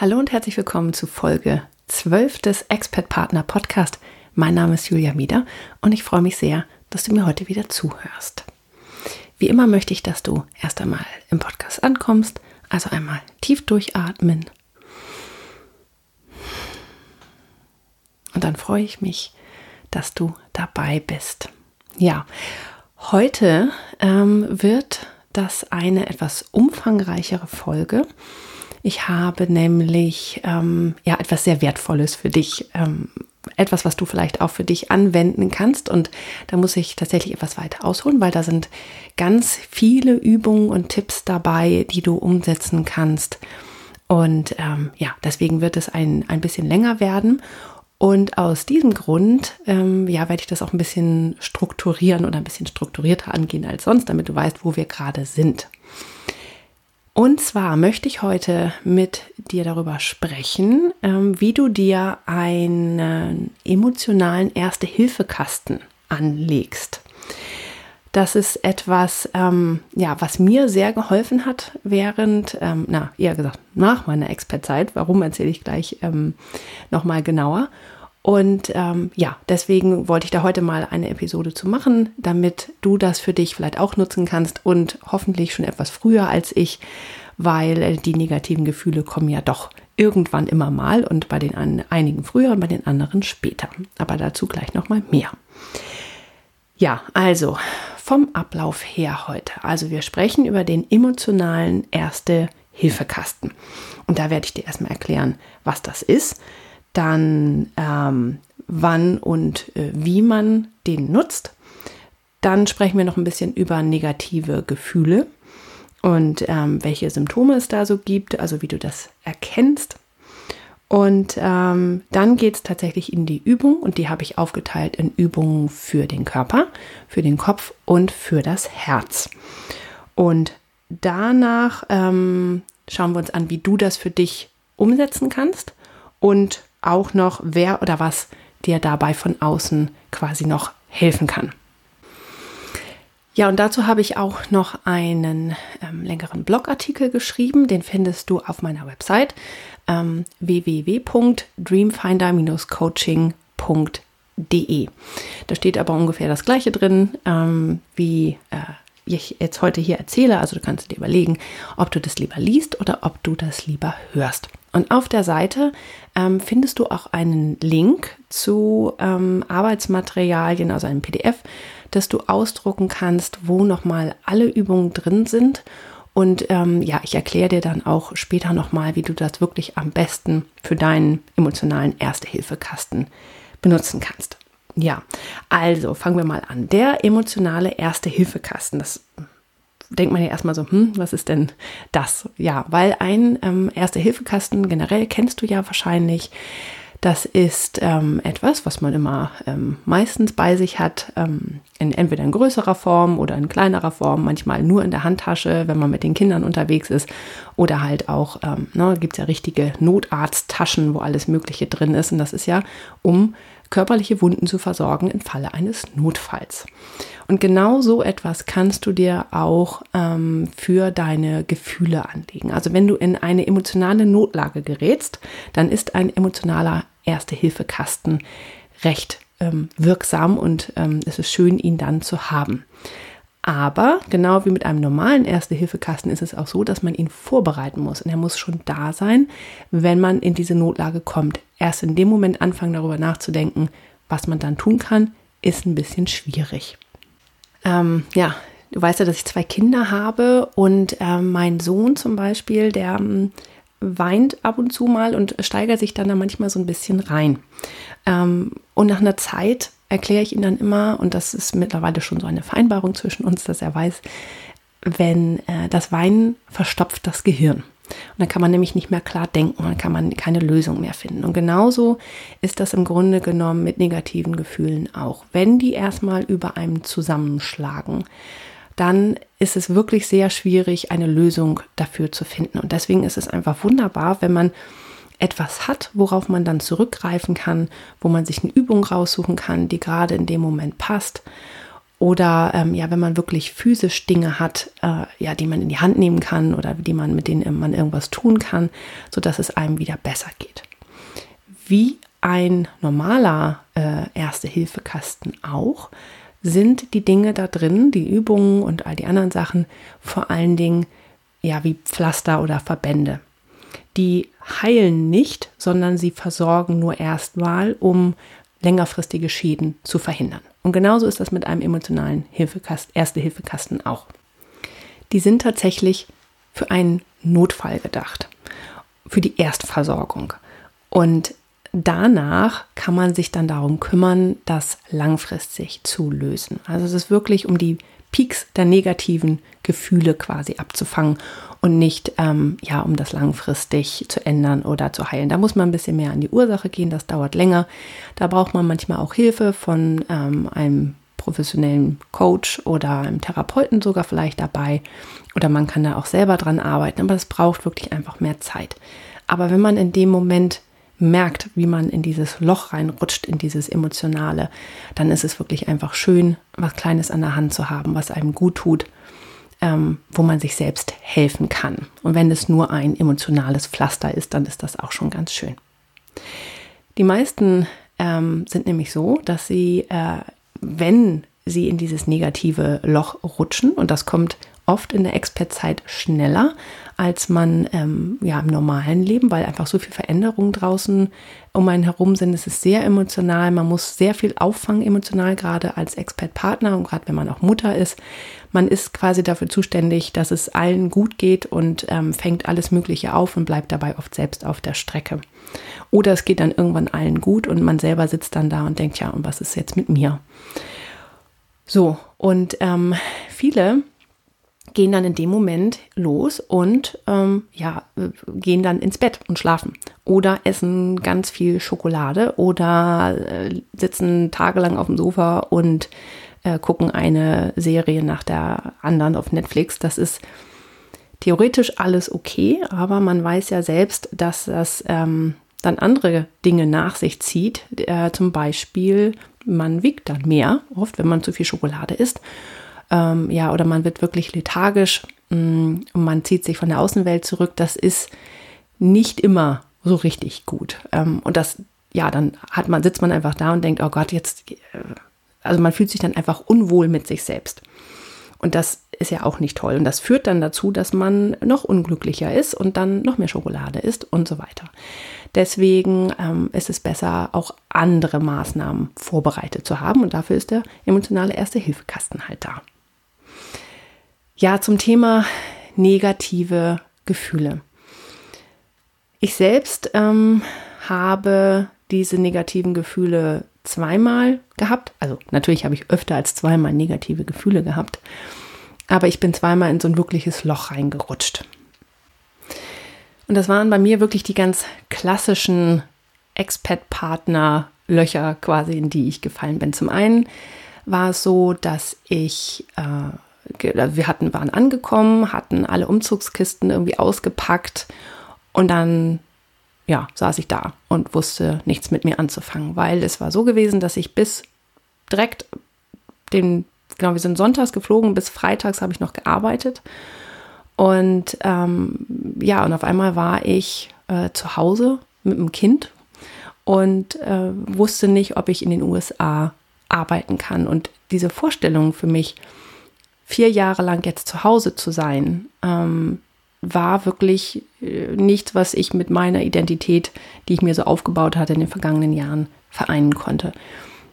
Hallo und herzlich willkommen zu Folge 12 des Expert Partner Podcast. Mein Name ist Julia Mieder und ich freue mich sehr, dass du mir heute wieder zuhörst. Wie immer möchte ich, dass du erst einmal im Podcast ankommst, also einmal tief durchatmen. Und dann freue ich mich, dass du dabei bist. Ja, heute ähm, wird das eine etwas umfangreichere Folge ich habe nämlich ähm, ja etwas sehr Wertvolles für dich, ähm, etwas, was du vielleicht auch für dich anwenden kannst. Und da muss ich tatsächlich etwas weiter ausholen, weil da sind ganz viele Übungen und Tipps dabei, die du umsetzen kannst. Und ähm, ja, deswegen wird es ein, ein bisschen länger werden. Und aus diesem Grund, ähm, ja, werde ich das auch ein bisschen strukturieren oder ein bisschen strukturierter angehen als sonst, damit du weißt, wo wir gerade sind. Und zwar möchte ich heute mit dir darüber sprechen, ähm, wie du dir einen emotionalen Erste-Hilfe-Kasten anlegst. Das ist etwas, ähm, ja, was mir sehr geholfen hat während, ähm, na, eher gesagt, nach meiner Expertzeit. Warum erzähle ich gleich ähm, nochmal genauer. Und ähm, ja, deswegen wollte ich da heute mal eine Episode zu machen, damit du das für dich vielleicht auch nutzen kannst und hoffentlich schon etwas früher als ich, weil äh, die negativen Gefühle kommen ja doch irgendwann immer mal und bei den einigen früher und bei den anderen später. Aber dazu gleich nochmal mehr. Ja, also vom Ablauf her heute. Also wir sprechen über den emotionalen Erste-Hilfe-Kasten. Und da werde ich dir erstmal erklären, was das ist dann ähm, wann und äh, wie man den nutzt. Dann sprechen wir noch ein bisschen über negative Gefühle und ähm, welche Symptome es da so gibt, also wie du das erkennst. Und ähm, dann geht es tatsächlich in die Übung und die habe ich aufgeteilt in Übungen für den Körper, für den Kopf und für das Herz. Und danach ähm, schauen wir uns an, wie du das für dich umsetzen kannst und auch noch, wer oder was dir dabei von außen quasi noch helfen kann. Ja, und dazu habe ich auch noch einen ähm, längeren Blogartikel geschrieben. Den findest du auf meiner Website ähm, www.dreamfinder-coaching.de. Da steht aber ungefähr das gleiche drin, ähm, wie äh, ich jetzt heute hier erzähle. Also du kannst dir überlegen, ob du das lieber liest oder ob du das lieber hörst. Und auf der Seite ähm, findest du auch einen Link zu ähm, Arbeitsmaterialien, also einem PDF, das du ausdrucken kannst, wo nochmal alle Übungen drin sind. Und ähm, ja, ich erkläre dir dann auch später nochmal, wie du das wirklich am besten für deinen emotionalen Erste-Hilfe-Kasten benutzen kannst. Ja, also fangen wir mal an. Der emotionale Erste-Hilfe-Kasten. Das denkt man ja erstmal so, hm, was ist denn das? Ja, weil ein ähm, Erste-Hilfe-Kasten generell kennst du ja wahrscheinlich. Das ist ähm, etwas, was man immer ähm, meistens bei sich hat, ähm, in entweder in größerer Form oder in kleinerer Form, manchmal nur in der Handtasche, wenn man mit den Kindern unterwegs ist. Oder halt auch, ähm, ne, gibt es ja richtige Notarzttaschen, wo alles Mögliche drin ist. Und das ist ja, um körperliche Wunden zu versorgen im Falle eines Notfalls. Und genau so etwas kannst du dir auch ähm, für deine Gefühle anlegen. Also wenn du in eine emotionale Notlage gerätst, dann ist ein emotionaler Erste-Hilfe-Kasten recht ähm, wirksam und ähm, es ist schön, ihn dann zu haben. Aber genau wie mit einem normalen Erste-Hilfe-Kasten ist es auch so, dass man ihn vorbereiten muss. Und er muss schon da sein, wenn man in diese Notlage kommt. Erst in dem Moment anfangen, darüber nachzudenken, was man dann tun kann, ist ein bisschen schwierig. Ähm, ja, du weißt ja, dass ich zwei Kinder habe und ähm, mein Sohn zum Beispiel, der ähm, weint ab und zu mal und steigert sich dann da manchmal so ein bisschen rein. Ähm, und nach einer Zeit erkläre ich ihm dann immer, und das ist mittlerweile schon so eine Vereinbarung zwischen uns, dass er weiß, wenn äh, das Weinen verstopft das Gehirn. Und dann kann man nämlich nicht mehr klar denken, dann kann man keine Lösung mehr finden. Und genauso ist das im Grunde genommen mit negativen Gefühlen auch. Wenn die erstmal über einem zusammenschlagen, dann ist es wirklich sehr schwierig, eine Lösung dafür zu finden. Und deswegen ist es einfach wunderbar, wenn man etwas hat, worauf man dann zurückgreifen kann, wo man sich eine Übung raussuchen kann, die gerade in dem Moment passt. Oder ähm, ja, wenn man wirklich physisch Dinge hat, äh, ja, die man in die Hand nehmen kann oder die man, mit denen man irgendwas tun kann, sodass es einem wieder besser geht. Wie ein normaler äh, Erste-Hilfe-Kasten auch, sind die Dinge da drin, die Übungen und all die anderen Sachen, vor allen Dingen ja wie Pflaster oder Verbände die heilen nicht, sondern sie versorgen nur erstmal, um längerfristige Schäden zu verhindern. Und genauso ist das mit einem emotionalen Hilfekasten, Erste-Hilfekasten auch. Die sind tatsächlich für einen Notfall gedacht, für die Erstversorgung. Und danach kann man sich dann darum kümmern, das langfristig zu lösen. Also es ist wirklich um die Peaks der negativen Gefühle quasi abzufangen und nicht, ähm, ja, um das langfristig zu ändern oder zu heilen. Da muss man ein bisschen mehr an die Ursache gehen, das dauert länger. Da braucht man manchmal auch Hilfe von ähm, einem professionellen Coach oder einem Therapeuten sogar vielleicht dabei. Oder man kann da auch selber dran arbeiten, aber es braucht wirklich einfach mehr Zeit. Aber wenn man in dem Moment merkt, wie man in dieses Loch reinrutscht, in dieses Emotionale, dann ist es wirklich einfach schön, was Kleines an der Hand zu haben, was einem gut tut, ähm, wo man sich selbst helfen kann. Und wenn es nur ein emotionales Pflaster ist, dann ist das auch schon ganz schön. Die meisten ähm, sind nämlich so, dass sie, äh, wenn sie in dieses negative Loch rutschen, und das kommt oft in der Expertzeit schneller, als man ähm, ja im normalen Leben, weil einfach so viel Veränderungen draußen um einen herum sind. Es ist sehr emotional, man muss sehr viel auffangen emotional, gerade als Expert-Partner und gerade wenn man auch Mutter ist. Man ist quasi dafür zuständig, dass es allen gut geht und ähm, fängt alles Mögliche auf und bleibt dabei oft selbst auf der Strecke. Oder es geht dann irgendwann allen gut und man selber sitzt dann da und denkt, ja, und was ist jetzt mit mir? So, und ähm, viele gehen dann in dem Moment los und ähm, ja, gehen dann ins Bett und schlafen. Oder essen ganz viel Schokolade oder äh, sitzen tagelang auf dem Sofa und äh, gucken eine Serie nach der anderen auf Netflix. Das ist theoretisch alles okay, aber man weiß ja selbst, dass das ähm, dann andere Dinge nach sich zieht. Äh, zum Beispiel, man wiegt dann mehr, oft wenn man zu viel Schokolade isst ähm, ja, oder man wird wirklich lethargisch mh, mm, und man zieht sich von der Außenwelt zurück, das ist nicht immer so richtig gut. Ähm, und das, ja, dann hat man, sitzt man einfach da und denkt, oh Gott, jetzt, äh, also man fühlt sich dann einfach unwohl mit sich selbst. Und das ist ja auch nicht toll. Und das führt dann dazu, dass man noch unglücklicher ist und dann noch mehr Schokolade isst und so weiter. Deswegen ähm, ist es besser, auch andere Maßnahmen vorbereitet zu haben. Und dafür ist der emotionale Erste-Hilfe-Kasten halt da. Ja, zum Thema negative Gefühle. Ich selbst ähm, habe diese negativen Gefühle zweimal gehabt. Also natürlich habe ich öfter als zweimal negative Gefühle gehabt. Aber ich bin zweimal in so ein wirkliches Loch reingerutscht. Und das waren bei mir wirklich die ganz klassischen Expat-Partner-Löcher quasi, in die ich gefallen bin. Zum einen war es so, dass ich äh, wir hatten, waren angekommen, hatten alle Umzugskisten irgendwie ausgepackt und dann, ja, saß ich da und wusste nichts mit mir anzufangen, weil es war so gewesen, dass ich bis direkt den, genau, wir sind sonntags geflogen, bis freitags habe ich noch gearbeitet. Und ähm, ja, und auf einmal war ich äh, zu Hause mit dem Kind und äh, wusste nicht, ob ich in den USA arbeiten kann. Und diese Vorstellung für mich, vier Jahre lang jetzt zu Hause zu sein, ähm, war wirklich äh, nichts, was ich mit meiner Identität, die ich mir so aufgebaut hatte in den vergangenen Jahren, vereinen konnte.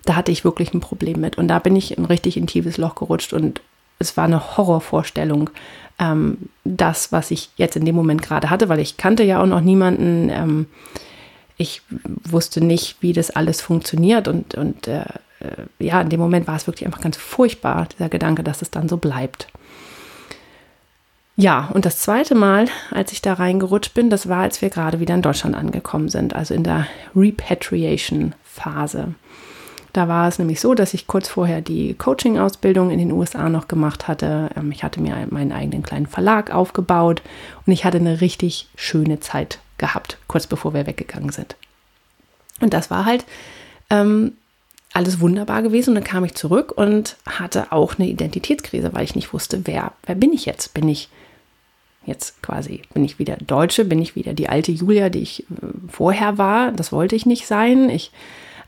Da hatte ich wirklich ein Problem mit. Und da bin ich in richtig in tiefes Loch gerutscht und es war eine Horrorvorstellung, ähm, das, was ich jetzt in dem Moment gerade hatte, weil ich kannte ja auch noch niemanden. Ähm, ich wusste nicht, wie das alles funktioniert und, und äh, äh, ja, in dem Moment war es wirklich einfach ganz furchtbar, dieser Gedanke, dass es dann so bleibt. Ja, und das zweite Mal, als ich da reingerutscht bin, das war, als wir gerade wieder in Deutschland angekommen sind, also in der Repatriation-Phase. Da war es nämlich so, dass ich kurz vorher die Coaching-Ausbildung in den USA noch gemacht hatte. Ähm, ich hatte mir meinen eigenen kleinen Verlag aufgebaut und ich hatte eine richtig schöne Zeit gehabt, kurz bevor wir weggegangen sind. Und das war halt ähm, alles wunderbar gewesen. Und dann kam ich zurück und hatte auch eine Identitätskrise, weil ich nicht wusste, wer, wer bin ich jetzt? Bin ich jetzt quasi, bin ich wieder Deutsche, bin ich wieder die alte Julia, die ich äh, vorher war? Das wollte ich nicht sein. Ich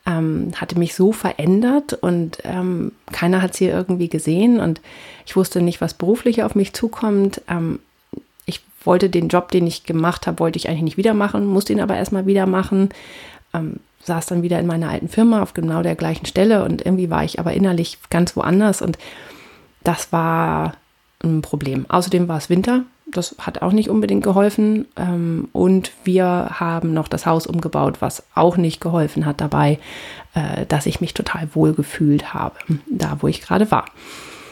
ähm, hatte mich so verändert und ähm, keiner hat es hier irgendwie gesehen und ich wusste nicht, was beruflich auf mich zukommt. Ähm, ich wollte den Job, den ich gemacht habe, wollte ich eigentlich nicht wieder machen, musste ihn aber erstmal wieder machen. Saß dann wieder in meiner alten Firma auf genau der gleichen Stelle und irgendwie war ich aber innerlich ganz woanders und das war ein Problem. Außerdem war es Winter, das hat auch nicht unbedingt geholfen ähm, und wir haben noch das Haus umgebaut, was auch nicht geholfen hat dabei, äh, dass ich mich total wohl gefühlt habe, da wo ich gerade war.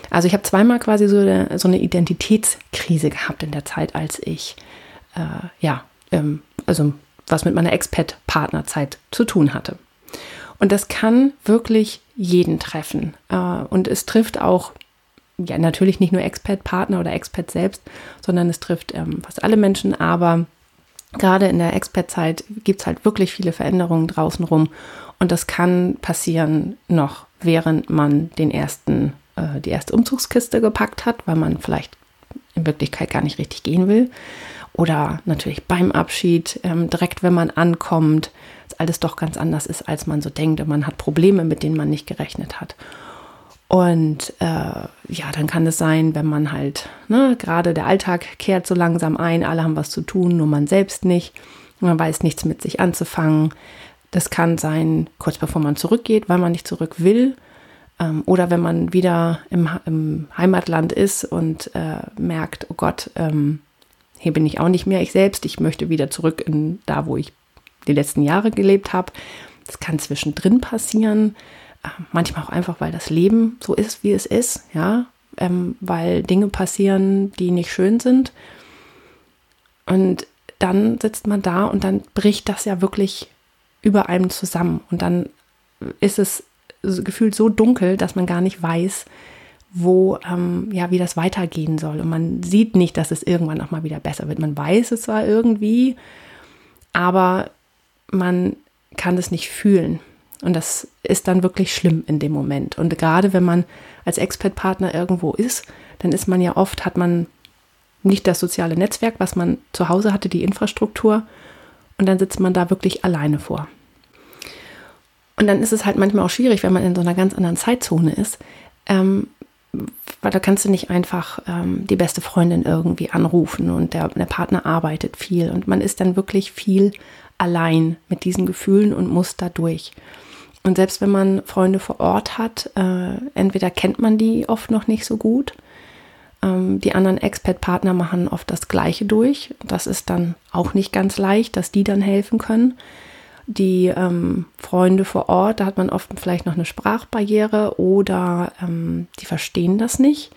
Also ich habe zweimal quasi so eine, so eine Identitätskrise gehabt in der Zeit, als ich äh, ja, ähm, also was mit meiner Expat-Partnerzeit zu tun hatte. Und das kann wirklich jeden treffen. Äh, und es trifft auch, ja, natürlich nicht nur Expat-Partner oder Expat selbst, sondern es trifft ähm, fast alle Menschen. Aber gerade in der Expat-Zeit gibt es halt wirklich viele Veränderungen draußen rum. Und das kann passieren noch, während man den ersten, äh, die erste Umzugskiste gepackt hat, weil man vielleicht in Wirklichkeit gar nicht richtig gehen will oder natürlich beim Abschied, ähm, direkt wenn man ankommt, dass alles doch ganz anders ist, als man so denkt und man hat Probleme, mit denen man nicht gerechnet hat. Und äh, ja, dann kann es sein, wenn man halt, ne, gerade der Alltag kehrt so langsam ein, alle haben was zu tun, nur man selbst nicht. Man weiß nichts mit sich anzufangen. Das kann sein, kurz bevor man zurückgeht, weil man nicht zurück will. Ähm, oder wenn man wieder im, im Heimatland ist und äh, merkt, oh Gott, ähm, hier bin ich auch nicht mehr ich selbst. Ich möchte wieder zurück in da, wo ich die letzten Jahre gelebt habe. Das kann zwischendrin passieren. Äh, manchmal auch einfach, weil das Leben so ist, wie es ist. Ja, ähm, weil Dinge passieren, die nicht schön sind. Und dann sitzt man da und dann bricht das ja wirklich über einem zusammen. Und dann ist es gefühlt so dunkel, dass man gar nicht weiß, wo, ähm, ja, wie das weitergehen soll. Und man sieht nicht, dass es irgendwann auch mal wieder besser wird. Man weiß es zwar irgendwie, aber man kann es nicht fühlen. Und das ist dann wirklich schlimm in dem Moment. Und gerade wenn man als Expert-Partner irgendwo ist, dann ist man ja oft, hat man nicht das soziale Netzwerk, was man zu Hause hatte, die Infrastruktur. Und dann sitzt man da wirklich alleine vor. Und dann ist es halt manchmal auch schwierig, wenn man in so einer ganz anderen Zeitzone ist, ähm, weil da kannst du nicht einfach ähm, die beste Freundin irgendwie anrufen und der, der Partner arbeitet viel und man ist dann wirklich viel allein mit diesen Gefühlen und muss da durch. Und selbst wenn man Freunde vor Ort hat, äh, entweder kennt man die oft noch nicht so gut. Ähm, die anderen Expat-Partner machen oft das Gleiche durch. Das ist dann auch nicht ganz leicht, dass die dann helfen können die ähm, Freunde vor Ort, da hat man oft vielleicht noch eine Sprachbarriere oder ähm, die verstehen das nicht.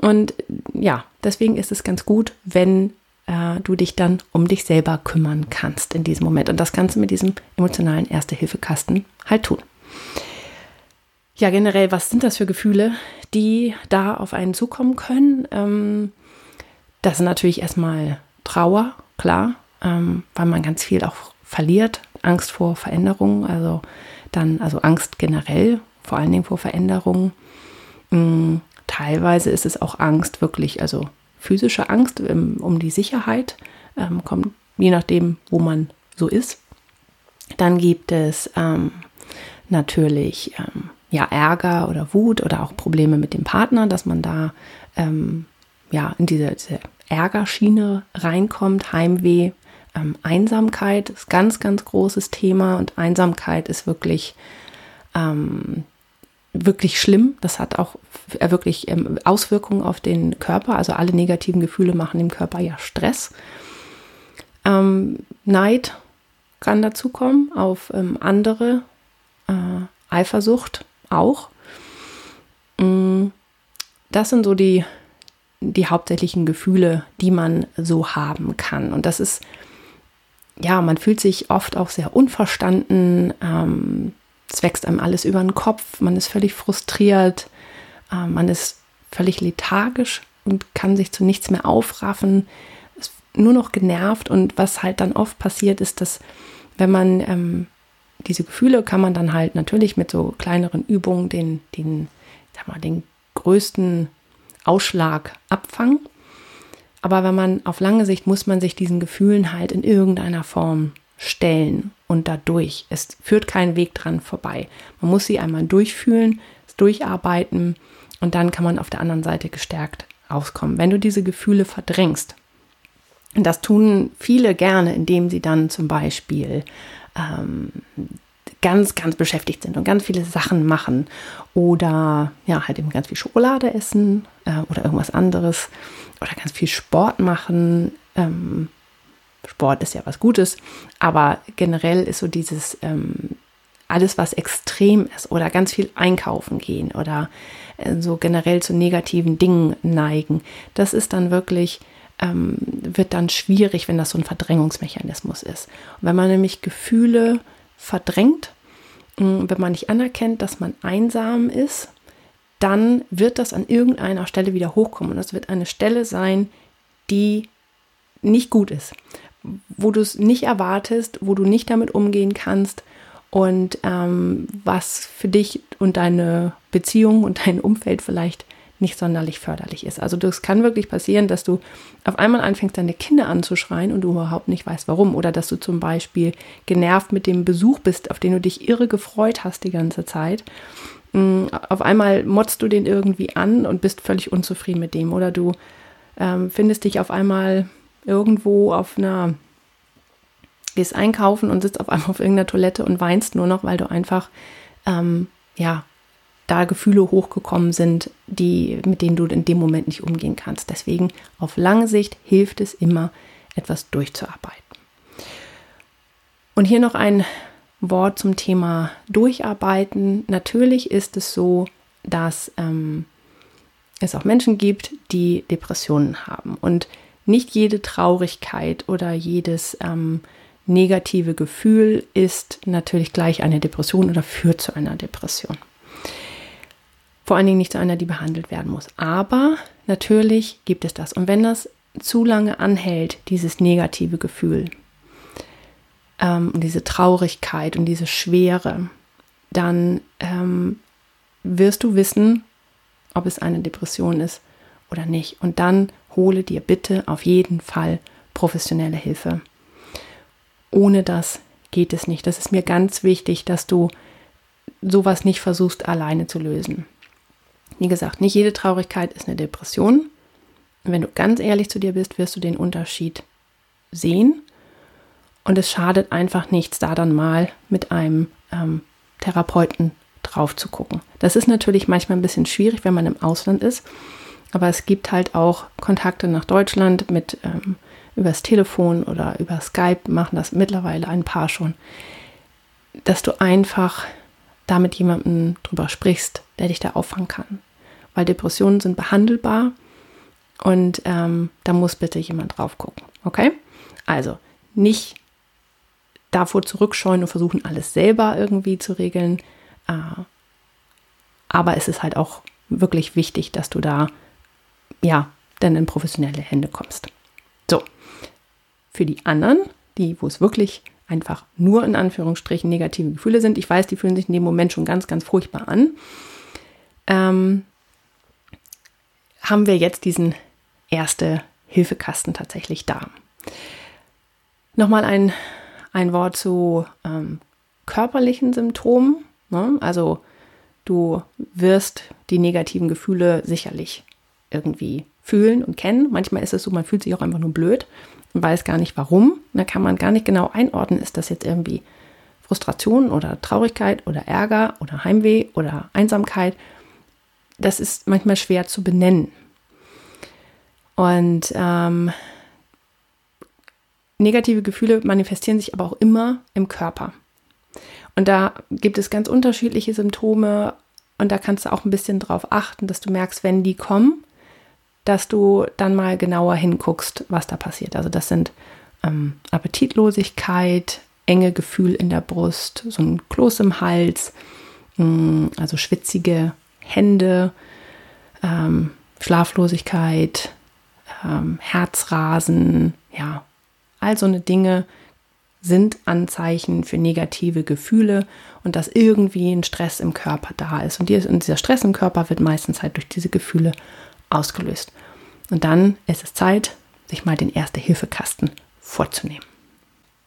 Und ja, deswegen ist es ganz gut, wenn äh, du dich dann um dich selber kümmern kannst in diesem Moment. Und das kannst du mit diesem emotionalen Erste-Hilfe-Kasten halt tun. Ja, generell, was sind das für Gefühle, die da auf einen zukommen können? Ähm, das ist natürlich erstmal Trauer, klar, ähm, weil man ganz viel auch verliert, Angst vor Veränderungen, also dann, also Angst generell, vor allen Dingen vor Veränderungen. Mm, teilweise ist es auch Angst wirklich, also physische Angst ähm, um die Sicherheit, ähm, kommt je nachdem, wo man so ist. Dann gibt es ähm, natürlich ähm, ja, Ärger oder Wut oder auch Probleme mit dem Partner, dass man da ähm, ja, in diese, diese Ärgerschiene reinkommt, Heimweh, ähm, Einsamkeit ist ganz, ganz großes Thema und Einsamkeit ist wirklich, ähm, wirklich schlimm. Das hat auch äh, wirklich ähm, Auswirkungen auf den Körper. Also alle negativen Gefühle machen dem Körper ja Stress. Ähm, Neid kann dazu kommen auf ähm, andere, äh, Eifersucht auch. Mm, das sind so die, die hauptsächlichen Gefühle, die man so haben kann. Und das ist, ja, man fühlt sich oft auch sehr unverstanden. Ähm, es wächst einem alles über den Kopf. Man ist völlig frustriert. Äh, man ist völlig lethargisch und kann sich zu nichts mehr aufraffen. Ist nur noch genervt. Und was halt dann oft passiert, ist, dass wenn man ähm, diese Gefühle kann man dann halt natürlich mit so kleineren Übungen den, den, sag mal, den größten Ausschlag abfangen. Aber wenn man auf lange Sicht muss man sich diesen Gefühlen halt in irgendeiner Form stellen und dadurch. Es führt kein Weg dran vorbei. Man muss sie einmal durchfühlen, durcharbeiten und dann kann man auf der anderen Seite gestärkt rauskommen. Wenn du diese Gefühle verdrängst, und das tun viele gerne, indem sie dann zum Beispiel ähm, ganz, ganz beschäftigt sind und ganz viele Sachen machen oder ja, halt eben ganz viel Schokolade essen äh, oder irgendwas anderes oder ganz viel Sport machen. Ähm, Sport ist ja was Gutes, aber generell ist so dieses ähm, alles, was extrem ist oder ganz viel einkaufen gehen oder äh, so generell zu negativen Dingen neigen, das ist dann wirklich ähm, wird dann schwierig, wenn das so ein Verdrängungsmechanismus ist. Und wenn man nämlich Gefühle verdrängt, mm, wenn man nicht anerkennt, dass man einsam ist, dann wird das an irgendeiner Stelle wieder hochkommen. Und das wird eine Stelle sein, die nicht gut ist, wo du es nicht erwartest, wo du nicht damit umgehen kannst. Und ähm, was für dich und deine Beziehung und dein Umfeld vielleicht nicht sonderlich förderlich ist. Also das kann wirklich passieren, dass du auf einmal anfängst, deine Kinder anzuschreien und du überhaupt nicht weißt, warum. Oder dass du zum Beispiel genervt mit dem Besuch bist, auf den du dich irre gefreut hast die ganze Zeit. Mm, auf einmal motzt du den irgendwie an und bist völlig unzufrieden mit dem. Oder du ähm, findest dich auf einmal irgendwo auf einer, gehst einkaufen und sitzt auf einmal auf irgendeiner Toilette und weinst nur noch, weil du einfach, ähm, ja, da Gefühle hochgekommen sind, die, mit denen du in dem Moment nicht umgehen kannst. Deswegen auf lange Sicht hilft es immer, etwas durchzuarbeiten. Und hier noch ein Wort zum Thema Durcharbeiten. Natürlich ist es so, dass ähm, es auch Menschen gibt, die Depressionen haben. Und nicht jede Traurigkeit oder jedes ähm, negative Gefühl ist natürlich gleich eine Depression oder führt zu einer Depression. Vor allen Dingen nicht zu einer, die behandelt werden muss. Aber natürlich gibt es das. Und wenn das zu lange anhält, dieses negative Gefühl, ähm, diese Traurigkeit und diese Schwere, dann ähm, wirst du wissen, ob es eine Depression ist oder nicht. Und dann hole dir bitte auf jeden Fall professionelle Hilfe. Ohne das geht es nicht. Das ist mir ganz wichtig, dass du sowas nicht versuchst alleine zu lösen. Wie gesagt, nicht jede Traurigkeit ist eine Depression. Wenn du ganz ehrlich zu dir bist, wirst du den Unterschied sehen. Und es schadet einfach nichts, da dann mal mit einem ähm, Therapeuten drauf zu gucken. Das ist natürlich manchmal ein bisschen schwierig, wenn man im Ausland ist. Aber es gibt halt auch Kontakte nach Deutschland mit ähm, übers Telefon oder über Skype machen das mittlerweile ein paar schon, dass du einfach da mit jemandem drüber sprichst, der dich da auffangen kann. Weil Depressionen sind behandelbar und ähm, da muss bitte jemand drauf gucken. Okay? Also nicht davor zurückscheuen und versuchen, alles selber irgendwie zu regeln. Äh, aber es ist halt auch wirklich wichtig, dass du da ja dann in professionelle Hände kommst. So, für die anderen, die, wo es wirklich einfach nur in Anführungsstrichen negative Gefühle sind. Ich weiß, die fühlen sich in dem Moment schon ganz, ganz furchtbar an. Ähm, haben wir jetzt diesen erste Hilfekasten tatsächlich da. Nochmal ein, ein Wort zu ähm, körperlichen Symptomen. Ne? Also du wirst die negativen Gefühle sicherlich irgendwie fühlen und kennen. Manchmal ist es so, man fühlt sich auch einfach nur blöd und weiß gar nicht warum. Da kann man gar nicht genau einordnen, ist das jetzt irgendwie Frustration oder Traurigkeit oder Ärger oder Heimweh oder Einsamkeit. Das ist manchmal schwer zu benennen. Und ähm, negative Gefühle manifestieren sich aber auch immer im Körper. Und da gibt es ganz unterschiedliche Symptome und da kannst du auch ein bisschen drauf achten, dass du merkst, wenn die kommen, dass du dann mal genauer hinguckst, was da passiert. Also das sind ähm, Appetitlosigkeit, enge Gefühl in der Brust, so ein Kloß im Hals, mh, mm, also schwitzige Hände, ähm, Schlaflosigkeit, ähm, Herzrasen, ja, all so eine Dinge sind Anzeichen für negative Gefühle und dass irgendwie ein Stress im Körper da ist. Und dieser Stress im Körper wird meistens halt durch diese Gefühle ausgelöst. Und dann ist es Zeit, sich mal den Erste-Hilfe-Kasten vorzunehmen.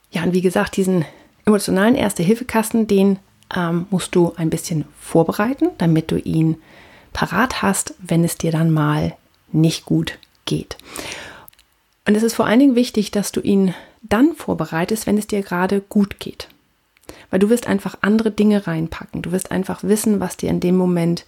Ja, und wie gesagt, diesen emotionalen Erste-Hilfe-Kasten, den ähm, musst du ein bisschen vorbereiten, damit du ihn parat hast, wenn es dir dann mal nicht gut geht. Und es ist vor allen Dingen wichtig, dass du ihn dann vorbereitest, wenn es dir gerade gut geht. Weil du wirst einfach andere Dinge reinpacken. Du wirst einfach wissen, was dir in dem Moment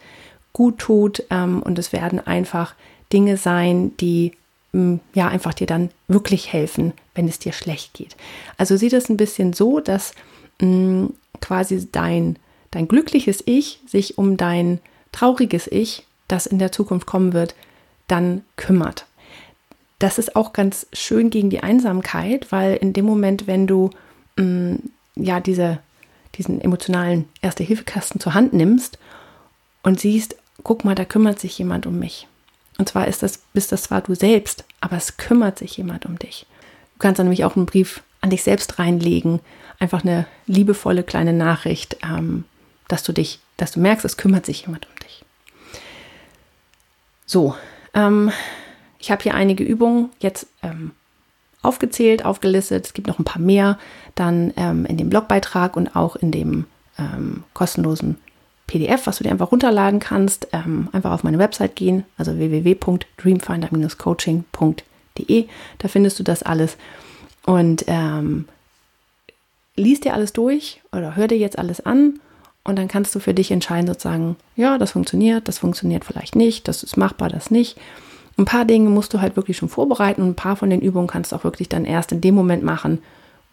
gut tut. Ähm, und es werden einfach Dinge sein, die mm, ja einfach dir dann wirklich helfen, wenn es dir schlecht geht. Also sieh das ein bisschen so, dass mh, mm, quasi dein, dein glückliches Ich sich um dein trauriges Ich, das in der Zukunft kommen wird, dann kümmert. Das ist auch ganz schön gegen die Einsamkeit, weil in dem Moment, wenn du mh, mm, ja diese, diesen emotionalen Erste-Hilfe-Kasten zur Hand nimmst und siehst, guck mal, da kümmert sich jemand um mich. Und zwar ist das, bist das zwar du selbst, aber es kümmert sich jemand um dich. Du kannst dann nämlich auch einen Brief an dich selbst reinlegen, einfach eine liebevolle kleine Nachricht, ähm, dass du dich, dass du merkst, es kümmert sich jemand um dich. So, ähm, ich habe hier einige Übungen jetzt ähm, aufgezählt, aufgelistet. Es gibt noch ein paar mehr dann ähm, in dem Blogbeitrag und auch in dem ähm, kostenlosen PDF, was du dir einfach runterladen kannst. Ähm, einfach auf meine Website gehen, also www.dreamfinder-coaching.de. Da findest du das alles. Und ähm, liest dir alles durch oder hör dir jetzt alles an und dann kannst du für dich entscheiden, sozusagen, ja, das funktioniert, das funktioniert vielleicht nicht, das ist machbar, das nicht. Ein paar Dinge musst du halt wirklich schon vorbereiten und ein paar von den Übungen kannst du auch wirklich dann erst in dem Moment machen,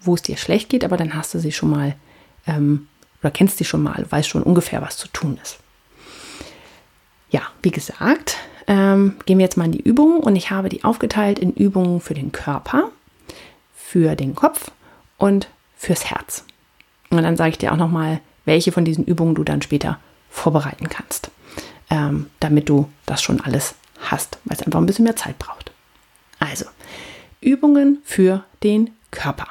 wo es dir schlecht geht, aber dann hast du sie schon mal ähm, oder kennst sie schon mal, weißt schon ungefähr, was zu tun ist. Ja, wie gesagt, ähm, gehen wir jetzt mal in die Übungen und ich habe die aufgeteilt in Übungen für den Körper, für den Kopf und fürs Herz. Und dann sage ich dir auch nochmal, welche von diesen Übungen du dann später vorbereiten kannst, ähm, damit du das schon alles hast, weil es einfach ein bisschen mehr Zeit braucht. Also, Übungen für den Körper.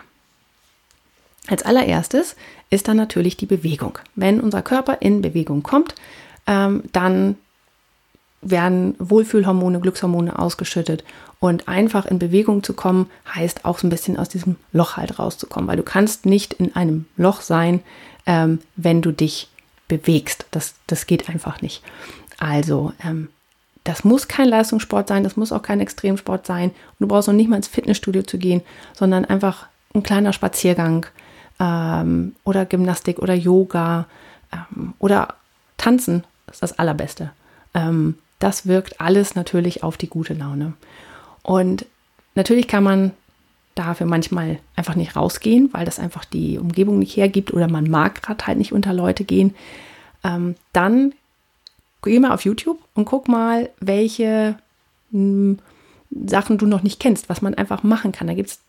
Als allererstes ist dann natürlich die Bewegung. Wenn unser Körper in Bewegung kommt, ähm, dann werden Wohlfühlhormone, Glückshormone ausgeschüttet. Und einfach in Bewegung zu kommen, heißt auch so ein bisschen aus diesem Loch halt rauszukommen, weil du kannst nicht in einem Loch sein, ähm, wenn du dich bewegst. Das, das geht einfach nicht. Also ähm, das muss kein Leistungssport sein, das muss auch kein Extremsport sein. Und du brauchst noch nicht mal ins Fitnessstudio zu gehen, sondern einfach ein kleiner Spaziergang ähm, oder Gymnastik oder Yoga ähm, oder Tanzen ist das Allerbeste. Ähm, das wirkt alles natürlich auf die gute Laune. Und natürlich kann man dafür manchmal einfach nicht rausgehen, weil das einfach die Umgebung nicht hergibt oder man mag gerade halt nicht unter Leute gehen. Ähm, dann geh mal auf YouTube und guck mal, welche mh, hm, Sachen du noch nicht kennst, was man einfach machen kann. Da gibt es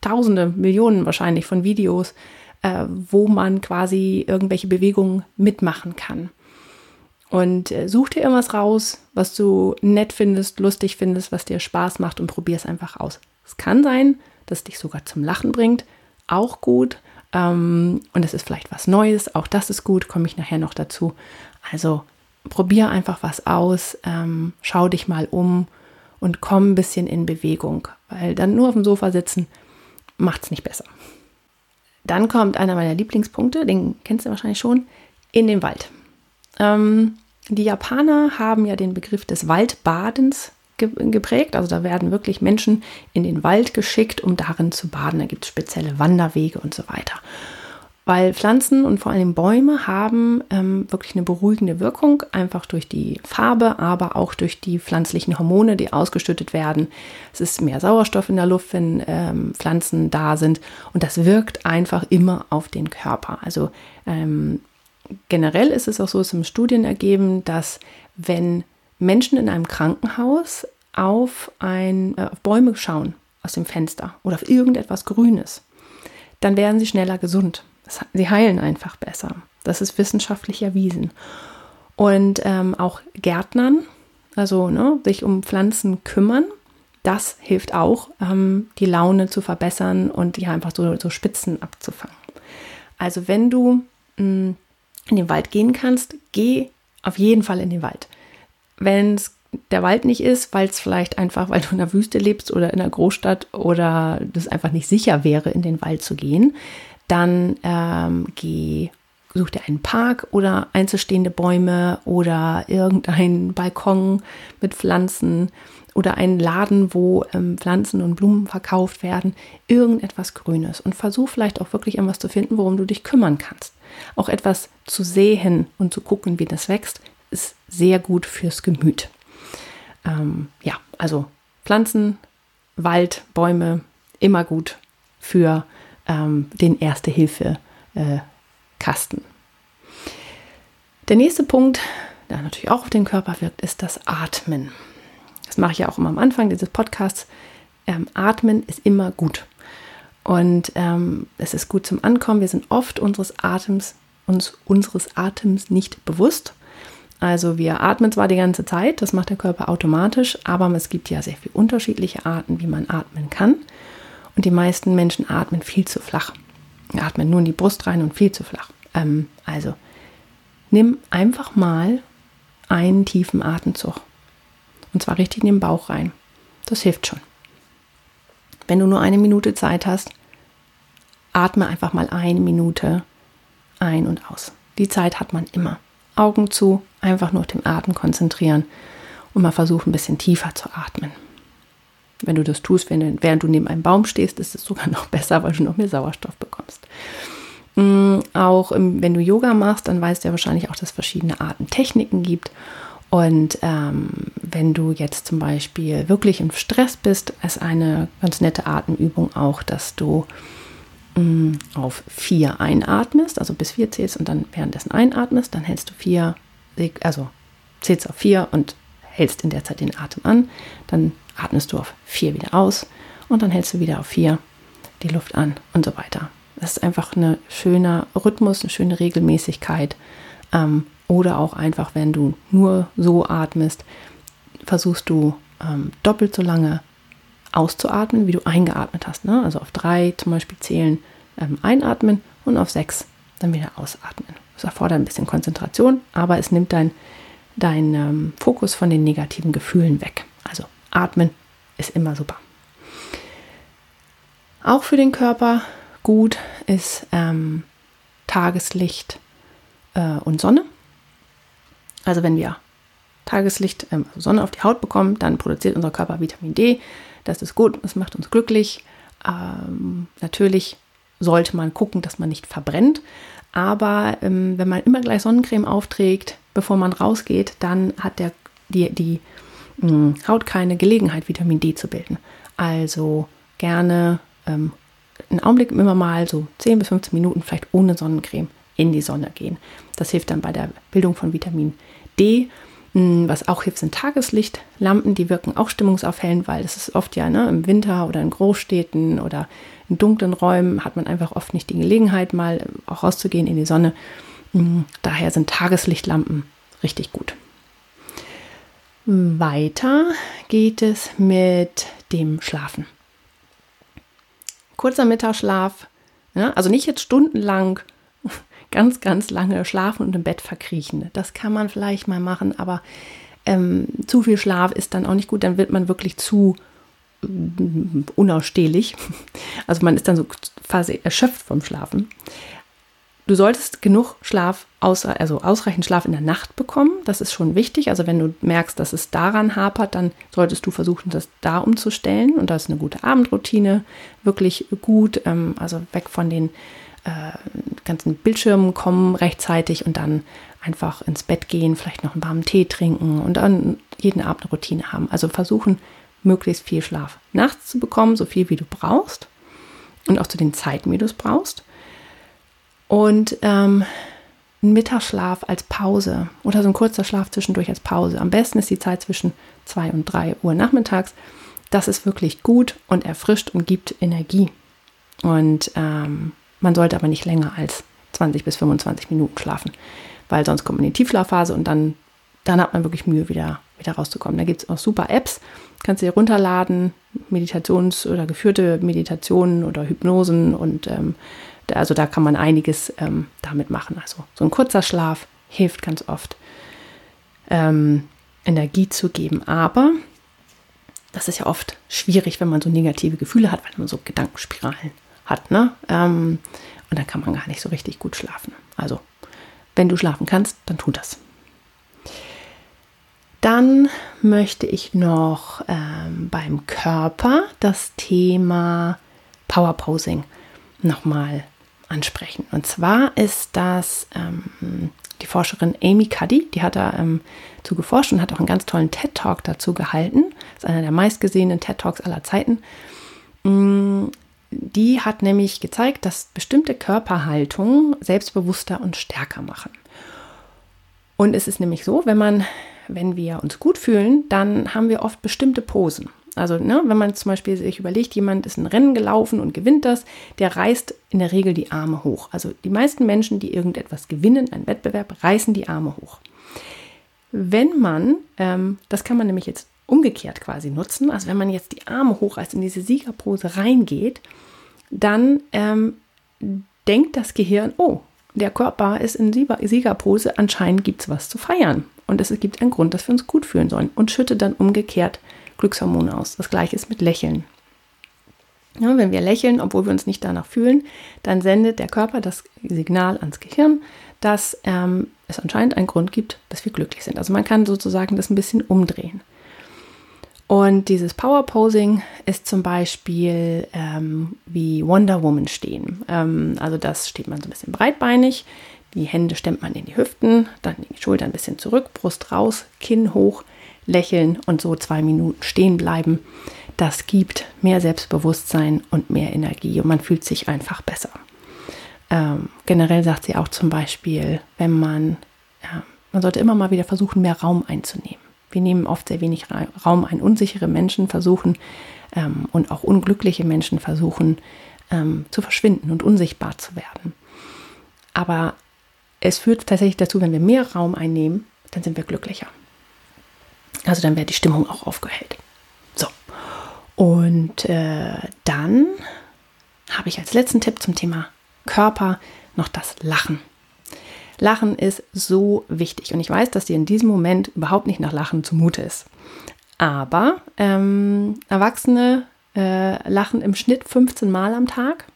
tausende, Millionen wahrscheinlich von Videos, äh, wo man quasi irgendwelche Bewegungen mitmachen kann. Und äh, such dir irgendwas raus, was du nett findest, lustig findest, was dir Spaß macht und probier es einfach aus. Es kann sein, dass es dich sogar zum Lachen bringt, auch gut. Ähm, und es ist vielleicht was Neues, auch das ist gut, komme ich nachher noch dazu. Also probier einfach was aus, ähm, schau dich mal um und komm ein bisschen in Bewegung, weil dann nur auf dem Sofa sitzen macht es nicht besser. Dann kommt einer meiner Lieblingspunkte, den kennst du wahrscheinlich schon, in den Wald. Ähm, die Japaner haben ja den Begriff des Waldbadens geprägt. Also da werden wirklich Menschen in den Wald geschickt, um darin zu baden. Da gibt es spezielle Wanderwege und so weiter weil Pflanzen und vor allem Bäume haben ähm, wirklich eine beruhigende Wirkung, einfach durch die Farbe, aber auch durch die pflanzlichen Hormone, die ausgeschüttet werden. Es ist mehr Sauerstoff in der Luft, wenn ähm, Pflanzen da sind und das wirkt einfach immer auf den Körper. Also ähm, generell ist es auch so, es im Studien ergeben, dass wenn Menschen in einem Krankenhaus auf, ein, äh, auf Bäume schauen aus dem Fenster oder auf irgendetwas Grünes, dann werden sie schneller gesund. Sie heilen einfach besser. Das ist wissenschaftlich erwiesen. Und ähm, auch Gärtnern, also ne, sich um Pflanzen kümmern, das hilft auch, ähm, die Laune zu verbessern und ja einfach so, so Spitzen abzufangen. Also wenn du mh, mm, in den Wald gehen kannst, geh auf jeden Fall in den Wald. Wenn es der Wald nicht ist, weil es vielleicht einfach, weil du in der Wüste lebst oder in der Großstadt oder es einfach nicht sicher wäre, in den Wald zu gehen, dann ähm, geh, such dir einen Park oder einzelstehende Bäume oder irgendeinen Balkon mit Pflanzen oder einen Laden, wo ähm, Pflanzen und Blumen verkauft werden, irgendetwas Grünes und versuch vielleicht auch wirklich irgendwas zu finden, worum du dich kümmern kannst. Auch etwas zu sehen und zu gucken, wie das wächst, ist sehr gut fürs Gemüt. Ähm, ja, also Pflanzen, Wald, Bäume, immer gut für ähm, den Erste-Hilfe-Kasten. Äh, der nächste Punkt, der natürlich auch auf den Körper wirkt, ist das Atmen. Das mache ich ja auch immer am Anfang dieses Podcasts. Ähm, Atmen ist immer gut. Und ähm, es ist gut zum Ankommen. Wir sind oft unseres Atems, uns unseres Atems nicht bewusst. Also wir atmen zwar die ganze Zeit, das macht der Körper automatisch, aber es gibt ja sehr viele unterschiedliche Arten, wie man atmen kann. Und die meisten Menschen atmen viel zu flach. Atmen nur in die Brust rein und viel zu flach. Ähm, also nimm einfach mal einen tiefen Atemzug. Und zwar richtig in den Bauch rein. Das hilft schon. Wenn du nur eine Minute Zeit hast, atme einfach mal eine Minute ein und aus. Die Zeit hat man immer. Augen zu, einfach nur auf den Atem konzentrieren und mal versuchen, ein bisschen tiefer zu atmen. Wenn du das tust, während du neben einem Baum stehst, ist es sogar noch besser, weil du noch mehr Sauerstoff bekommst. Mm, auch wenn du Yoga machst, dann weißt du ja wahrscheinlich auch, dass es verschiedene Atemtechniken gibt. Und ähm, wenn du jetzt zum Beispiel wirklich im Stress bist, ist eine ganz nette Atemübung auch, dass du mh, mm, auf vier einatmest, also bis vier zählst und dann währenddessen einatmest, dann hältst du vier, also zählst auf vier und hältst in der Zeit den Atem an, dann atmest du auf vier wieder aus und dann hältst du wieder auf vier die Luft an und so weiter. Das ist einfach ein schöner Rhythmus, eine schöne Regelmäßigkeit. Ähm, oder auch einfach, wenn du nur so atmest, versuchst du ähm, doppelt so lange auszuatmen, wie du eingeatmet hast. Ne? Also auf drei zum Beispiel zählen, ähm, einatmen und auf sechs dann wieder ausatmen. Das erfordert ein bisschen Konzentration, aber es nimmt dein, dein ähm, Fokus von den negativen Gefühlen weg. Also atmen ist immer super. Auch für den Körper gut ist ähm, Tageslicht äh, und Sonne. Also wenn wir Tageslicht, ähm, also Sonne auf die Haut bekommen, dann produziert unser Körper Vitamin D. Das ist gut, das macht uns glücklich. Ähm, natürlich sollte man gucken, dass man nicht verbrennt. Aber ähm, wenn man immer gleich Sonnencreme aufträgt, bevor man rausgeht, dann hat der, die, die Haut keine Gelegenheit, Vitamin D zu bilden. Also gerne ähm, einen Augenblick immer mal so 10 bis 15 Minuten vielleicht ohne Sonnencreme in die Sonne gehen. Das hilft dann bei der Bildung von Vitamin D. Hm, was auch hilft, sind Tageslichtlampen, die wirken auch stimmungsaufhellend, weil es ist oft ja ne, im Winter oder in Großstädten oder in dunklen Räumen hat man einfach oft nicht die Gelegenheit, mal auch rauszugehen in die Sonne. Hm, daher sind Tageslichtlampen richtig gut. Weiter geht es mit dem Schlafen. Kurzer Mittagsschlaf, ja, also nicht jetzt stundenlang ganz, ganz lange schlafen und im Bett verkriechen. Das kann man vielleicht mal machen, aber ähm, zu viel Schlaf ist dann auch nicht gut, dann wird man wirklich zu äh, unausstehlich. Also man ist dann so quasi erschöpft vom Schlafen. Du solltest genug Schlaf, also ausreichend Schlaf in der Nacht bekommen. Das ist schon wichtig. Also wenn du merkst, dass es daran hapert, dann solltest du versuchen, das da umzustellen. Und da ist eine gute Abendroutine wirklich gut. Ähm, also weg von den äh, ganzen Bildschirmen kommen rechtzeitig und dann einfach ins Bett gehen, vielleicht noch einen warmen Tee trinken und dann jeden Abend eine Routine haben. Also versuchen, möglichst viel Schlaf nachts zu bekommen, so viel wie du brauchst und auch zu den Zeiten, wie du es brauchst. Und ähm, ein Mittagsschlaf als Pause oder so ein kurzer Schlaf zwischendurch als Pause. Am besten ist die Zeit zwischen 2 und 3 Uhr nachmittags. Das ist wirklich gut und erfrischt und gibt Energie. Und ähm, man sollte aber nicht länger als 20 bis 25 Minuten schlafen, weil sonst kommt man in die Tiefschlafphase und dann, dann hat man wirklich Mühe, wieder, wieder rauszukommen. Da gibt es auch super Apps, kannst du dir runterladen, Meditations- oder geführte Meditationen oder Hypnosen und ähm, also da kann man einiges ähm, damit machen. Also so ein kurzer Schlaf hilft ganz oft, ähm, Energie zu geben. Aber das ist ja oft schwierig, wenn man so negative Gefühle hat, weil man so Gedankenspiralen hat. Ne? Ähm, und dann kann man gar nicht so richtig gut schlafen. Also, wenn du schlafen kannst, dann tu das. Dann möchte ich noch ähm, beim Körper das Thema Power Posing nochmal ansprechen. Und zwar ist das ähm, die Forscherin Amy Cuddy, die hat da ähm, zu geforscht und hat auch einen ganz tollen TED-Talk dazu gehalten. Das ist einer der meistgesehenen TED-Talks aller Zeiten. Mm, die hat nämlich gezeigt, dass bestimmte Körperhaltungen selbstbewusster und stärker machen. Und es ist nämlich so, wenn man, wenn wir uns gut fühlen, dann haben wir oft bestimmte Posen. Also, ne, wenn man zum Beispiel sich überlegt, jemand ist ein Rennen gelaufen und gewinnt das, der reißt in der Regel die Arme hoch. Also die meisten Menschen, die irgendetwas gewinnen, einen Wettbewerb, reißen die Arme hoch. Wenn man, ähm, das kann man nämlich jetzt umgekehrt quasi nutzen, also wenn man jetzt die Arme hochreißt, in diese Siegerpose reingeht, dann ähm, denkt das Gehirn, oh, der Körper ist in Siegerpose, anscheinend gibt es was zu feiern. Und es gibt einen Grund, dass wir uns gut fühlen sollen und schüttet dann umgekehrt Glückshormone aus. Das gleiche ist mit Lächeln. Ja, wenn wir lächeln, obwohl wir uns nicht danach fühlen, dann sendet der Körper das Signal ans Gehirn, dass ähm, es anscheinend einen Grund gibt, dass wir glücklich sind. Also man kann sozusagen das ein bisschen umdrehen. Und dieses Power Posing ist zum Beispiel ähm, wie Wonder Woman stehen. Ähm, also das steht man so ein bisschen breitbeinig, die Hände stemmt man in die Hüften, dann die Schultern ein bisschen zurück, Brust raus, Kinn hoch, lächeln und so zwei Minuten stehen bleiben. Das gibt mehr Selbstbewusstsein und mehr Energie und man fühlt sich einfach besser. Ähm, generell sagt sie auch zum Beispiel, wenn man, ja, man sollte immer mal wieder versuchen, mehr Raum einzunehmen. Wir nehmen oft sehr wenig Raum ein. Unsichere Menschen versuchen ähm, und auch unglückliche Menschen versuchen ähm, zu verschwinden und unsichtbar zu werden. Aber es führt tatsächlich dazu, wenn wir mehr Raum einnehmen, dann sind wir glücklicher. Also dann wäre die Stimmung auch aufgehellt. So. Und äh, dann habe ich als letzten Tipp zum Thema Körper noch das Lachen. Lachen ist so wichtig und ich weiß, dass dir in diesem Moment überhaupt nicht nach Lachen zumute ist. Aber ähm, Erwachsene äh, lachen im Schnitt 15 Mal am Tag,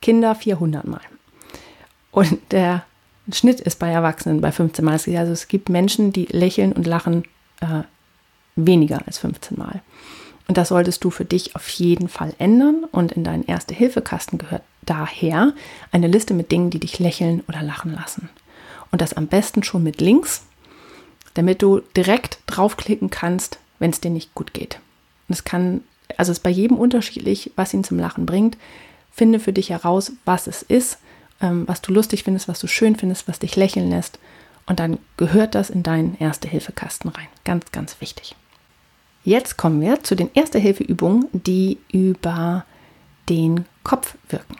Kinder 400 Mal. Und der Schnitt ist bei Erwachsenen bei 15 Mal. Also es gibt Menschen, die lächeln und lachen äh, weniger als 15 Mal. Und das solltest du für dich auf jeden Fall ändern. Und in deinen Erste-Hilfe-Kasten gehört daher eine Liste mit Dingen, die dich lächeln oder lachen lassen. Und das am besten schon mit Links, damit du direkt draufklicken kannst, wenn es dir nicht gut geht. Und es kann, also ist bei jedem unterschiedlich, was ihn zum Lachen bringt. Finde für dich heraus, was es ist, ähm, was du lustig findest, was du schön findest, was dich lächeln lässt und dann gehört das in deinen Erste-Hilfe-Kasten rein. Ganz, ganz wichtig. Jetzt kommen wir zu den Erste-Hilfe-Übungen, die über den Kopf wirken.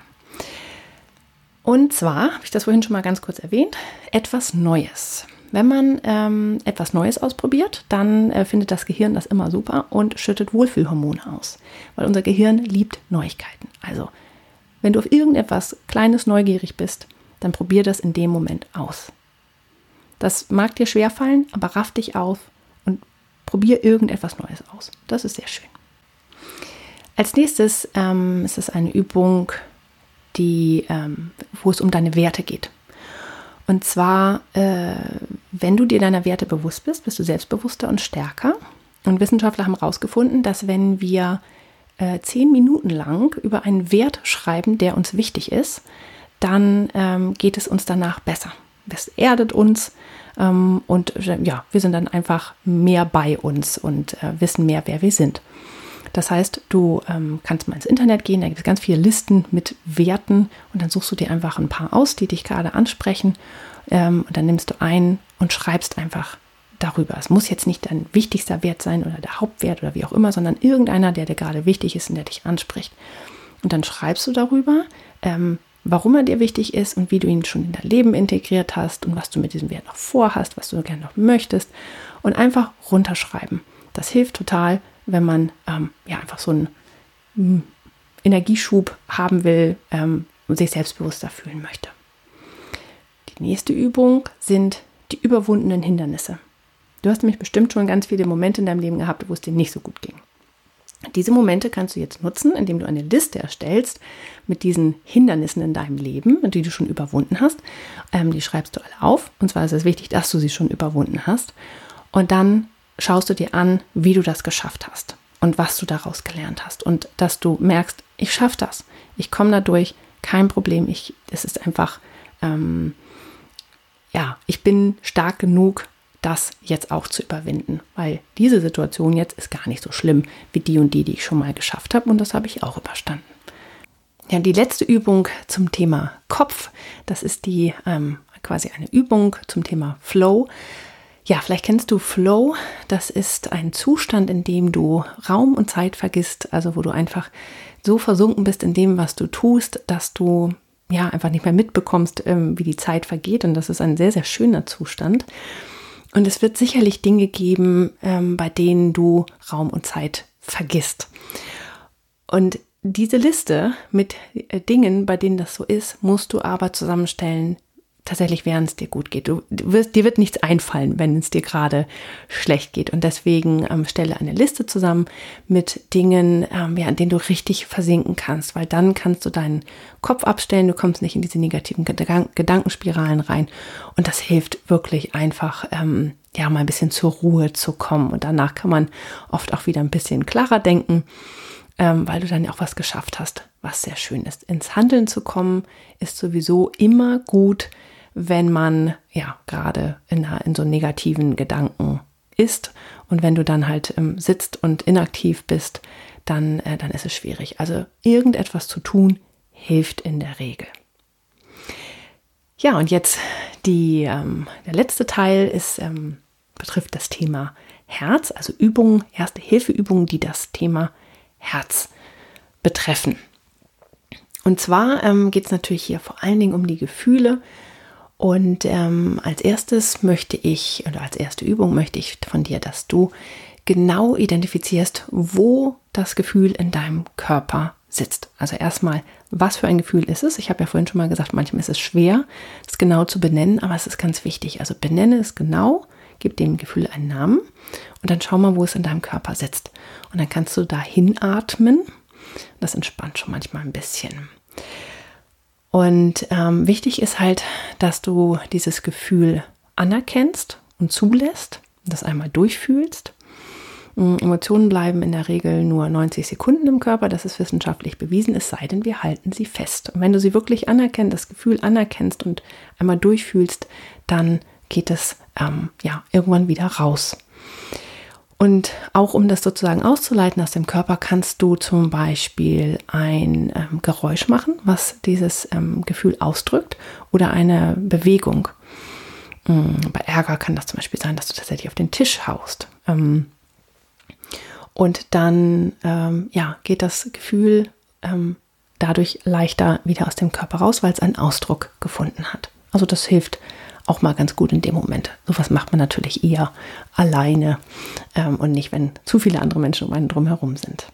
Und zwar, habe ich das vorhin schon mal ganz kurz erwähnt, etwas Neues. Wenn man ähm, etwas Neues ausprobiert, dann äh, findet das Gehirn das immer super und schüttet Wohlfühlhormone aus, weil unser Gehirn liebt Neuigkeiten. Also, wenn du auf irgendetwas Kleines neugierig bist, dann probier das in dem Moment aus. Das mag dir schwerfallen, aber raff dich auf und probier irgendetwas Neues aus. Das ist sehr schön. Als nächstes ähm, ist es eine Übung, die, ähm, wo es um deine Werte geht. Und zwar, äh, wenn du dir deiner Werte bewusst bist, bist du selbstbewusster und stärker. Und Wissenschaftler haben herausgefunden, dass wenn wir äh, zehn Minuten lang über einen Wert schreiben, der uns wichtig ist, dann ähm, geht es uns danach besser. Das erdet uns ähm, und äh, ja, wir sind dann einfach mehr bei uns und äh, wissen mehr, wer wir sind. Das heißt, du ähm, kannst mal ins Internet gehen, da gibt es ganz viele Listen mit Werten und dann suchst du dir einfach ein paar aus, die dich gerade ansprechen. Ähm, und dann nimmst du einen und schreibst einfach darüber. Es muss jetzt nicht dein wichtigster Wert sein oder der Hauptwert oder wie auch immer, sondern irgendeiner, der dir gerade wichtig ist und der dich anspricht. Und dann schreibst du darüber, ähm, warum er dir wichtig ist und wie du ihn schon in dein Leben integriert hast und was du mit diesem Wert noch vorhast, was du gerne noch möchtest. Und einfach runterschreiben. Das hilft total, wenn man ähm, ja einfach so einen hm, Energieschub haben will ähm, und sich selbstbewusster fühlen möchte. Die nächste Übung sind die überwundenen Hindernisse. Du hast nämlich bestimmt schon ganz viele Momente in deinem Leben gehabt, wo es dir nicht so gut ging. Diese Momente kannst du jetzt nutzen, indem du eine Liste erstellst mit diesen Hindernissen in deinem Leben, die du schon überwunden hast. Ähm, die schreibst du alle auf. Und zwar ist es wichtig, dass du sie schon überwunden hast. Und dann schaust du dir an, wie du das geschafft hast und was du daraus gelernt hast. Und dass du merkst, ich schaffe das. Ich komme dadurch, kein Problem. Ich, es ist einfach, ähm, ja, ich bin stark genug, das jetzt auch zu überwinden, weil diese Situation jetzt ist gar nicht so schlimm wie die und die, die ich schon mal geschafft habe und das habe ich auch überstanden. Ja, die letzte Übung zum Thema Kopf, das ist die ähm, quasi eine Übung zum Thema Flow. Ja, vielleicht kennst du Flow. Das ist ein Zustand, in dem du Raum und Zeit vergisst, also wo du einfach so versunken bist in dem, was du tust, dass du ja einfach nicht mehr mitbekommst, ähm, wie die Zeit vergeht. Und das ist ein sehr, sehr schöner Zustand. Und es wird sicherlich Dinge geben, ähm, bei denen du Raum und Zeit vergisst. Und diese Liste mit äh, Dingen, bei denen das so ist, musst du aber zusammenstellen, tatsächlich, während es dir gut geht. Du, du wirst, dir wird nichts einfallen, wenn es dir gerade schlecht geht. Und deswegen ähm, stelle eine Liste zusammen mit Dingen, ähm, ja, an denen du richtig versinken kannst, weil dann kannst du deinen Kopf abstellen, du kommst nicht in diese negativen Gedank Gedankenspiralen rein. Und das hilft wirklich einfach, ähm, ja, mal ein bisschen zur Ruhe zu kommen. Und danach kann man oft auch wieder ein bisschen klarer denken. Ähm, weil du dann auch was geschafft hast, was sehr schön ist. Ins Handeln zu kommen, ist sowieso immer gut, wenn man ja gerade in, in so negativen Gedanken ist. Und wenn du dann halt ähm, sitzt und inaktiv bist, dann, äh, dann ist es schwierig. Also irgendetwas zu tun hilft in der Regel. Ja, und jetzt die, ähm, der letzte Teil ist, ähm, betrifft das Thema Herz, also Übungen, erste Hilfeübungen, die das Thema Herz betreffen. Und zwar ähm, geht es natürlich hier vor allen Dingen um die Gefühle, und ähm, als erstes möchte ich, oder als erste Übung möchte ich von dir, dass du genau identifizierst, wo das Gefühl in deinem Körper sitzt. Also erstmal, was für ein Gefühl ist es? Ich habe ja vorhin schon mal gesagt, manchmal ist es schwer, es genau zu benennen, aber es ist ganz wichtig. Also benenne es genau, gib dem Gefühl einen Namen und dann schau mal, wo es in deinem Körper sitzt. Und dann kannst du da hinatmen. Das entspannt schon manchmal ein bisschen. Und ähm, wichtig ist halt, dass du dieses Gefühl anerkennst und zulässt, das einmal durchfühlst. Mm, Emotionen bleiben in der Regel nur 90 Sekunden im Körper, das ist wissenschaftlich bewiesen, es sei denn, wir halten sie fest. Und wenn du sie wirklich anerkennst, das Gefühl anerkennst und einmal durchfühlst, dann geht es ähm, ja irgendwann wieder raus. Und auch um das sozusagen auszuleiten aus dem Körper, kannst du zum Beispiel ein ähm, Geräusch machen, was dieses ähm, Gefühl ausdrückt, oder eine Bewegung. Ähm, bei Ärger kann das zum Beispiel sein, dass du tatsächlich auf den Tisch haust. Ähm, und dann ähm, ja, geht das Gefühl ähm, dadurch leichter wieder aus dem Körper raus, weil es einen Ausdruck gefunden hat. Also das hilft auch mal ganz gut in dem Moment. Sowas macht man natürlich eher alleine ähm, und nicht, wenn zu viele andere Menschen um einen drumherum sind.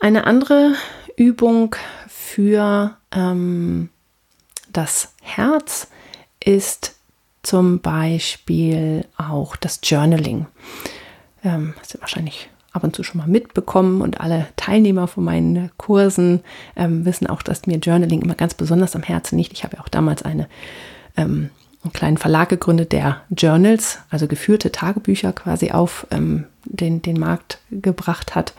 Eine andere Übung für ähm, das Herz ist zum Beispiel auch das Journaling. Ähm, hast du wahrscheinlich ab und zu schon mal mitbekommen und alle Teilnehmer von meinen Kursen ähm, wissen auch, dass mir Journaling immer ganz besonders am Herzen liegt. Ich habe ja auch damals eine ähm, einen kleinen Verlag gegründet, der Journals, also geführte Tagebücher quasi auf ähm, den, den Markt gebracht hat.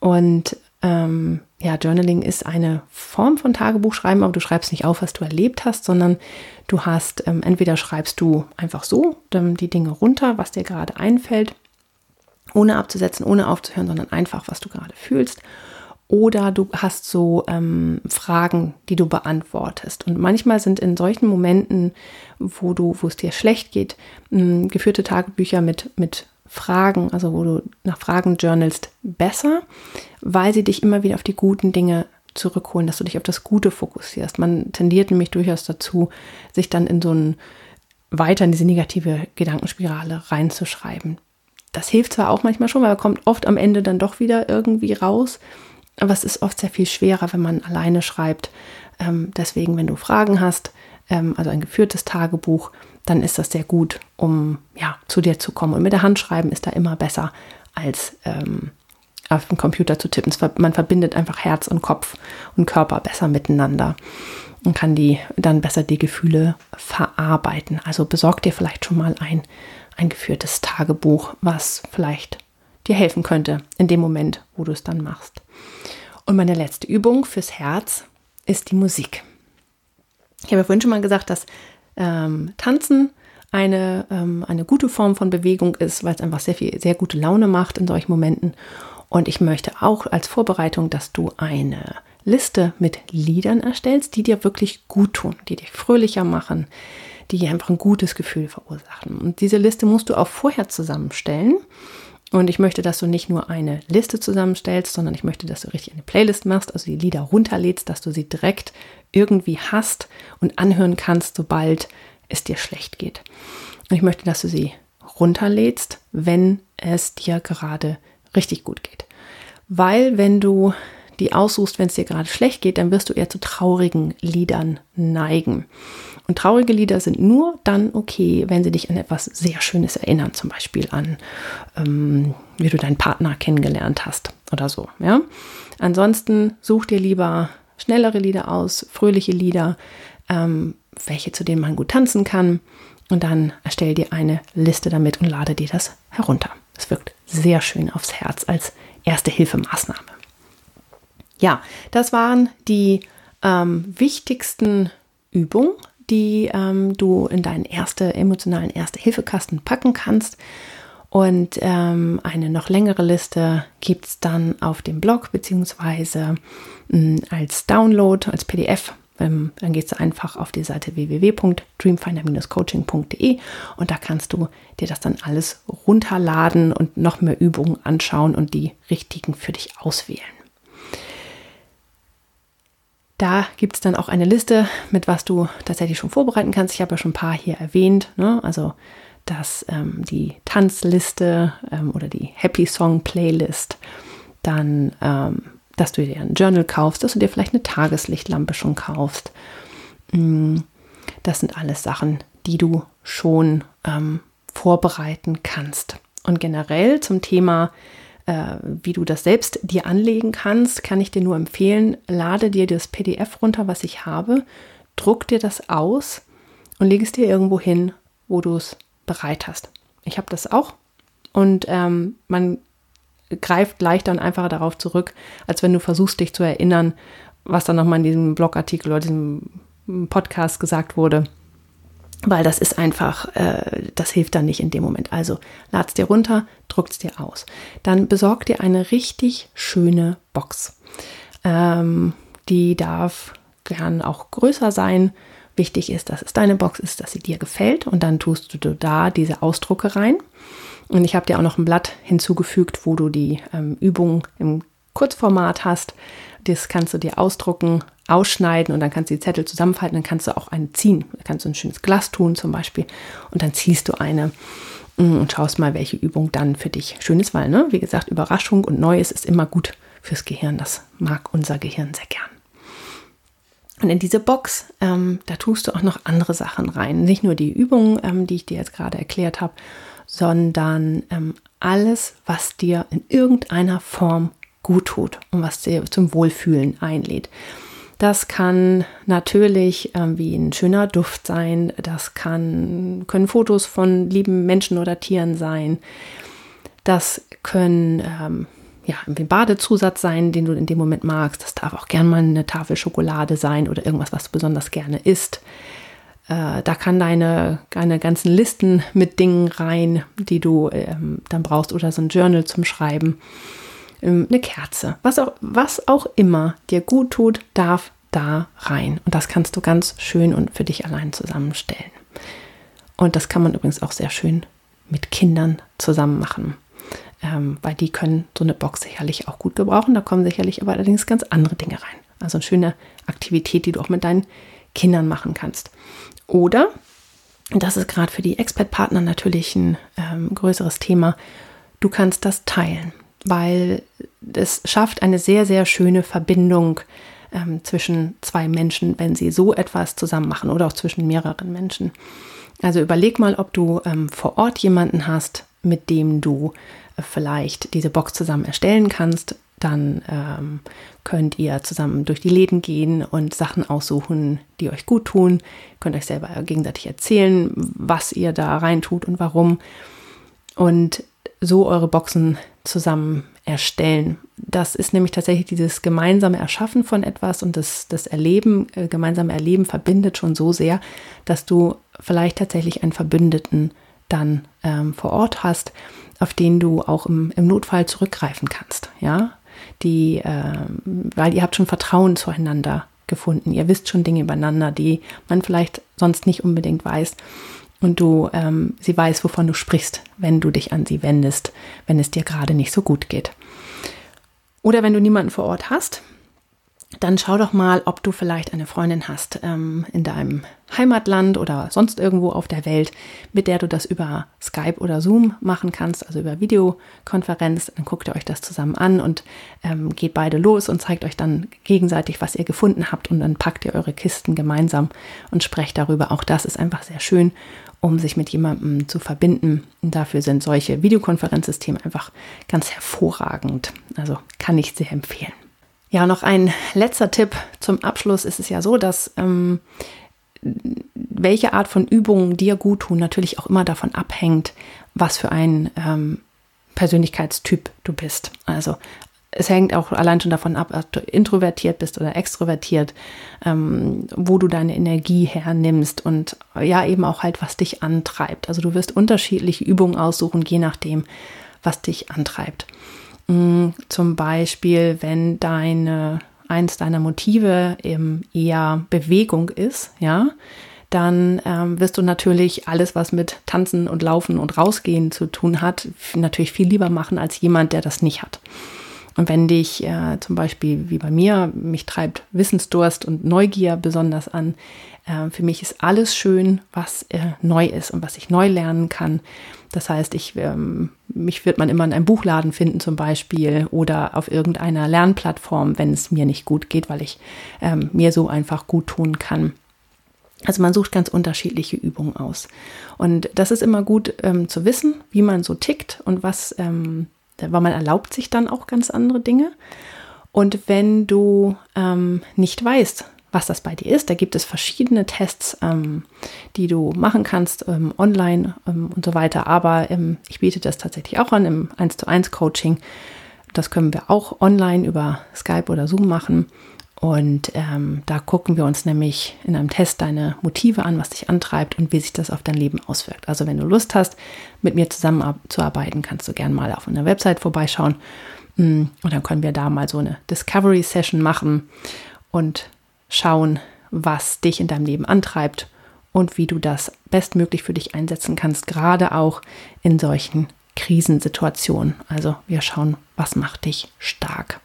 Und ähm, ja, Journaling ist eine Form von Tagebuchschreiben, aber du schreibst nicht auf, was du erlebt hast, sondern du hast, ähm, entweder schreibst du einfach so die Dinge runter, was dir gerade einfällt, ohne abzusetzen, ohne aufzuhören, sondern einfach, was du gerade fühlst. Oder du hast so ähm, Fragen, die du beantwortest. Und manchmal sind in solchen Momenten, wo du, wo es dir schlecht geht, mh, geführte Tagebücher mit, mit Fragen, also wo du nach Fragen journalst, besser, weil sie dich immer wieder auf die guten Dinge zurückholen, dass du dich auf das Gute fokussierst. Man tendiert nämlich durchaus dazu, sich dann in so ein weiter in diese negative Gedankenspirale reinzuschreiben. Das hilft zwar auch manchmal schon, weil er kommt oft am Ende dann doch wieder irgendwie raus, aber es ist oft sehr viel schwerer, wenn man alleine schreibt. Ähm, deswegen, wenn du Fragen hast, ähm, also ein geführtes Tagebuch, dann ist das sehr gut, um ja zu dir zu kommen. Und mit der Hand schreiben ist da immer besser als ähm, auf dem Computer zu tippen. Man verbindet einfach Herz und Kopf und Körper besser miteinander und kann die dann besser die Gefühle verarbeiten. Also besorg dir vielleicht schon mal ein, ein geführtes Tagebuch, was vielleicht dir helfen könnte in dem Moment, wo du es dann machst. Und meine letzte Übung fürs Herz ist die Musik. Ich habe ja vorhin schon mal gesagt, dass ähm, Tanzen eine, ähm, eine gute Form von Bewegung ist, weil es einfach sehr viel, sehr gute Laune macht in solchen Momenten. Und ich möchte auch als Vorbereitung, dass du eine Liste mit Liedern erstellst, die dir wirklich gut tun, die dich fröhlicher machen, die einfach ein gutes Gefühl verursachen. Und diese Liste musst du auch vorher zusammenstellen. Und ich möchte, dass du nicht nur eine Liste zusammenstellst, sondern ich möchte, dass du richtig eine Playlist machst, also die Lieder runterlädst, dass du sie direkt irgendwie hast und anhören kannst, sobald es dir schlecht geht. Und ich möchte, dass du sie runterlädst, wenn es dir gerade richtig gut geht. Weil wenn du die aussuchst, wenn es dir gerade schlecht geht, dann wirst du eher zu traurigen Liedern neigen. Und traurige Lieder sind nur dann okay, wenn sie dich an etwas sehr Schönes erinnern, zum Beispiel an, ähm, wie du deinen Partner kennengelernt hast oder so. Ja? Ansonsten such dir lieber schnellere Lieder aus, fröhliche Lieder, ähm, welche zu denen man gut tanzen kann. Und dann erstell dir eine Liste damit und lade dir das herunter. Es wirkt sehr schön aufs Herz als erste Hilfemaßnahme. Ja, das waren die ähm, wichtigsten Übungen, die ähm, du in deinen erste emotionalen Erste-Hilfe-Kasten packen kannst. Und ähm, eine noch längere Liste gibt es dann auf dem Blog beziehungsweise mh, als Download, als PDF. Ähm, dann gehst du einfach auf die Seite www.dreamfinder-coaching.de und da kannst du dir das dann alles runterladen und noch mehr Übungen anschauen und die richtigen für dich auswählen. Da gibt es dann auch eine Liste, mit was du tatsächlich schon vorbereiten kannst. Ich habe ja schon ein paar hier erwähnt. Ne? Also dass ähm, die Tanzliste ähm, oder die Happy Song Playlist, dann, ähm, dass du dir ein Journal kaufst, dass du dir vielleicht eine Tageslichtlampe schon kaufst. Mm, das sind alles Sachen, die du schon ähm, vorbereiten kannst. Und generell zum Thema äh, wie du das selbst dir anlegen kannst, kann ich dir nur empfehlen, lade dir das PDF runter, was ich habe, druck dir das aus und lege es dir irgendwo hin, wo du es bereit hast. Ich habe das auch und ähm, man greift leicht dann einfacher darauf zurück, als wenn du versuchst, dich zu erinnern, was dann nochmal in diesem Blogartikel oder diesem Podcast gesagt wurde weil das ist einfach, äh, das hilft dann nicht in dem Moment. Also lad's dir runter, druck's dir aus. Dann besorg dir eine richtig schöne Box. Ähm, die darf gern auch größer sein. Wichtig ist, dass es deine Box ist, dass sie dir gefällt und dann tust du da diese Ausdrucke rein. Und ich habe dir auch noch ein Blatt hinzugefügt, wo du die ähm, Übung im Kurzformat hast. Das kannst du dir ausdrucken, ausschneiden und dann kannst du die Zettel zusammenfalten, dann kannst du auch eine ziehen. Da kannst du ein schönes Glas tun zum Beispiel und dann ziehst du eine mm, und schaust mal, welche Übung dann für dich schön ist, weil, ne, wie gesagt, Überraschung und Neues ist immer gut fürs Gehirn. Das mag unser Gehirn sehr gern. Und in diese Box, ähm, da tust du auch noch andere Sachen rein. Nicht nur die Übungen, ähm, die ich dir jetzt gerade erklärt habe, sondern ähm, alles, was dir in irgendeiner Form gut tut und was dir zum Wohlfühlen einlädt. Das kann natürlich ähm, wie ein schöner Duft sein. Das kann, können Fotos von lieben Menschen oder Tieren sein. Das können ähm, ja, ein Badezusatz sein, den du in dem Moment magst. Das darf auch gern mal eine Tafel Schokolade sein oder irgendwas, was du besonders gerne isst. Äh, da kann deine, deine ganzen Listen mit Dingen rein, die du ähm, dann brauchst oder so ein Journal zum Schreiben. Ähm, eine Kerze, was auch, was auch immer dir gut tut, darf da rein. Und das kannst du ganz schön und für dich allein zusammenstellen. Und das kann man übrigens auch sehr schön mit Kindern zusammen machen. Ähm, weil die können so eine Box sicherlich auch gut gebrauchen. Da kommen sicherlich aber allerdings ganz andere Dinge rein. Also eine schöne Aktivität, die du auch mit deinen Kindern machen kannst. Oder, das ist gerade für die Expert-Partner natürlich ein ähm, größeres Thema, du kannst das teilen, weil es schafft eine sehr, sehr schöne Verbindung ähm, zwischen zwei Menschen, wenn sie so etwas zusammen machen oder auch zwischen mehreren Menschen. Also überleg mal, ob du ähm, vor Ort jemanden hast, mit dem du äh, vielleicht diese Box zusammen erstellen kannst, dann ähm, könnt ihr zusammen durch die Läden gehen und Sachen aussuchen, die euch gut tun. Ihr könnt euch selber gegenseitig erzählen, was ihr da reintut und warum. Und so eure Boxen zusammen erstellen. Das ist nämlich tatsächlich dieses gemeinsame Erschaffen von etwas und das, das Erleben, äh, gemeinsame Erleben verbindet schon so sehr, dass du vielleicht tatsächlich einen Verbündeten dann ähm, vor Ort hast, auf den du auch im, im Notfall zurückgreifen kannst. Ja, die, äh, weil ihr habt schon Vertrauen zueinander gefunden. Ihr wisst schon Dinge übereinander, die man vielleicht sonst nicht unbedingt weiß. Und du, ähm, sie weiß, wovon du sprichst, wenn du dich an sie wendest, wenn es dir gerade nicht so gut geht. Oder wenn du niemanden vor Ort hast, dann schau doch mal, ob du vielleicht eine Freundin hast ähm, in deinem Heimatland oder sonst irgendwo auf der Welt, mit der du das über Skype oder Zoom machen kannst, also über Videokonferenz. Dann guckt ihr euch das zusammen an und ähm, geht beide los und zeigt euch dann gegenseitig, was ihr gefunden habt und dann packt ihr eure Kisten gemeinsam und sprecht darüber. Auch das ist einfach sehr schön, um sich mit jemandem zu verbinden. Und dafür sind solche Videokonferenzsysteme einfach ganz hervorragend. Also kann ich sehr empfehlen. Ja, noch ein letzter Tipp zum Abschluss ist es ja so, dass ähm, welche Art von Übungen dir gut tun, natürlich auch immer davon abhängt, was für ein ähm, Persönlichkeitstyp du bist. Also es hängt auch allein schon davon ab, ob du introvertiert bist oder extrovertiert, ähm, wo du deine Energie hernimmst und ja eben auch halt, was dich antreibt. Also du wirst unterschiedliche Übungen aussuchen, je nachdem, was dich antreibt. Mm, zum Beispiel, wenn deine, eins deiner Motive eben eher Bewegung ist, ja, dann ähm, wirst du natürlich alles, was mit Tanzen und Laufen und Rausgehen zu tun hat, natürlich viel lieber machen als jemand, der das nicht hat. Und wenn dich äh, zum Beispiel wie bei mir, mich treibt Wissensdurst und Neugier besonders an, äh, für mich ist alles schön, was äh, neu ist und was ich neu lernen kann. Das heißt, ich, ähm, mich wird man immer in einem Buchladen finden zum Beispiel oder auf irgendeiner Lernplattform, wenn es mir nicht gut geht, weil ich ähm, mir so einfach gut tun kann. Also man sucht ganz unterschiedliche Übungen aus. Und das ist immer gut ähm, zu wissen, wie man so tickt und was, ähm, weil man erlaubt sich dann auch ganz andere Dinge. Und wenn du ähm, nicht weißt, was das bei dir ist. Da gibt es verschiedene Tests, ähm, die du machen kannst, ähm, online ähm, und so weiter. Aber ähm, ich biete das tatsächlich auch an im 1 zu 1 Coaching. Das können wir auch online über Skype oder Zoom machen. Und ähm, da gucken wir uns nämlich in einem Test deine Motive an, was dich antreibt und wie sich das auf dein Leben auswirkt. Also wenn du Lust hast, mit mir zusammenzuarbeiten, kannst du gerne mal auf einer Website vorbeischauen. Mm, und dann können wir da mal so eine Discovery Session machen und schauen, was dich in deinem Leben antreibt und wie du das bestmöglich für dich einsetzen kannst, gerade auch in solchen Krisensituationen. Also wir schauen, was macht dich stark.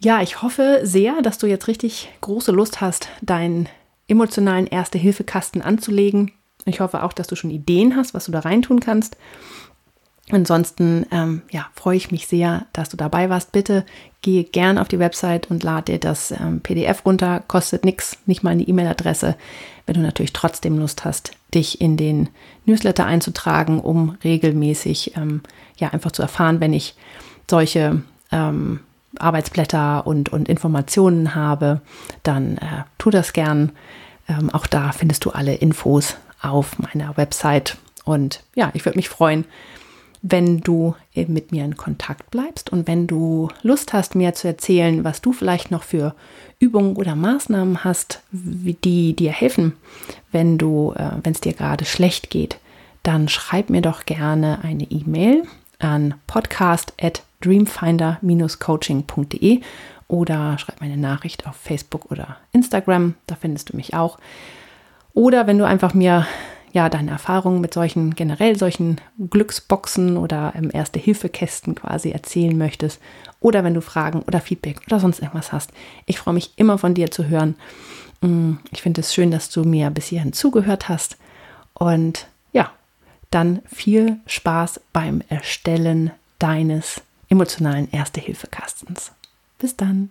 Ja, ich hoffe sehr, dass du jetzt richtig große Lust hast, deinen emotionalen Erste-Hilfe-Kasten anzulegen. Ich hoffe auch, dass du schon Ideen hast, was du da reintun kannst. Ansonsten ähm, ja, freue ich mich sehr, dass du dabei warst. Bitte geh gern auf die Website und lade dir das ähm, PDF runter. Kostet nichts, nicht mal eine E-Mail-Adresse. Wenn du natürlich trotzdem Lust hast, dich in den Newsletter einzutragen, um regelmäßig ähm, ja einfach zu erfahren, wenn ich solche ähm, Arbeitsblätter und, und Informationen habe, dann äh, tu das gern. Ähm, auch da findest du alle Infos auf meiner Website. Und ja, ich würde mich freuen, wenn du mit mir in Kontakt bleibst und wenn du Lust hast, mir zu erzählen, was du vielleicht noch für Übungen oder Maßnahmen hast, die dir helfen, wenn du, äh, wenn es dir gerade schlecht geht, dann schreib mir doch gerne eine E-Mail an podcast at dreamfinder-coaching.de oder schreib mir eine Nachricht auf Facebook oder Instagram, da findest du mich auch. Oder wenn du einfach mir ja, deine Erfahrungen mit solchen, generell solchen Glücksboxen oder ähm, Erste-Hilfe-Kästen quasi erzählen möchtest oder wenn du Fragen oder Feedback oder sonst irgendwas hast. Ich freue mich immer von dir zu hören. Mm, ich finde es schön, dass du mir bis hierhin zugehört hast und ja, dann viel Spaß beim Erstellen deines emotionalen Erste-Hilfe-Kastens. Bis dann.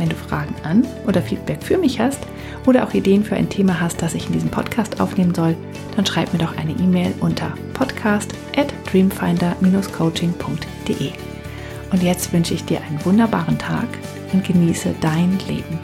Wenn du Fragen an oder Feedback für mich hast oder auch Ideen für ein Thema hast, das ich in diesem Podcast aufnehmen soll, dann schreib mir doch eine E-Mail unter podcast at dreamfinder-coaching.de. Und jetzt wünsche ich dir einen wunderbaren Tag und genieße dein Leben.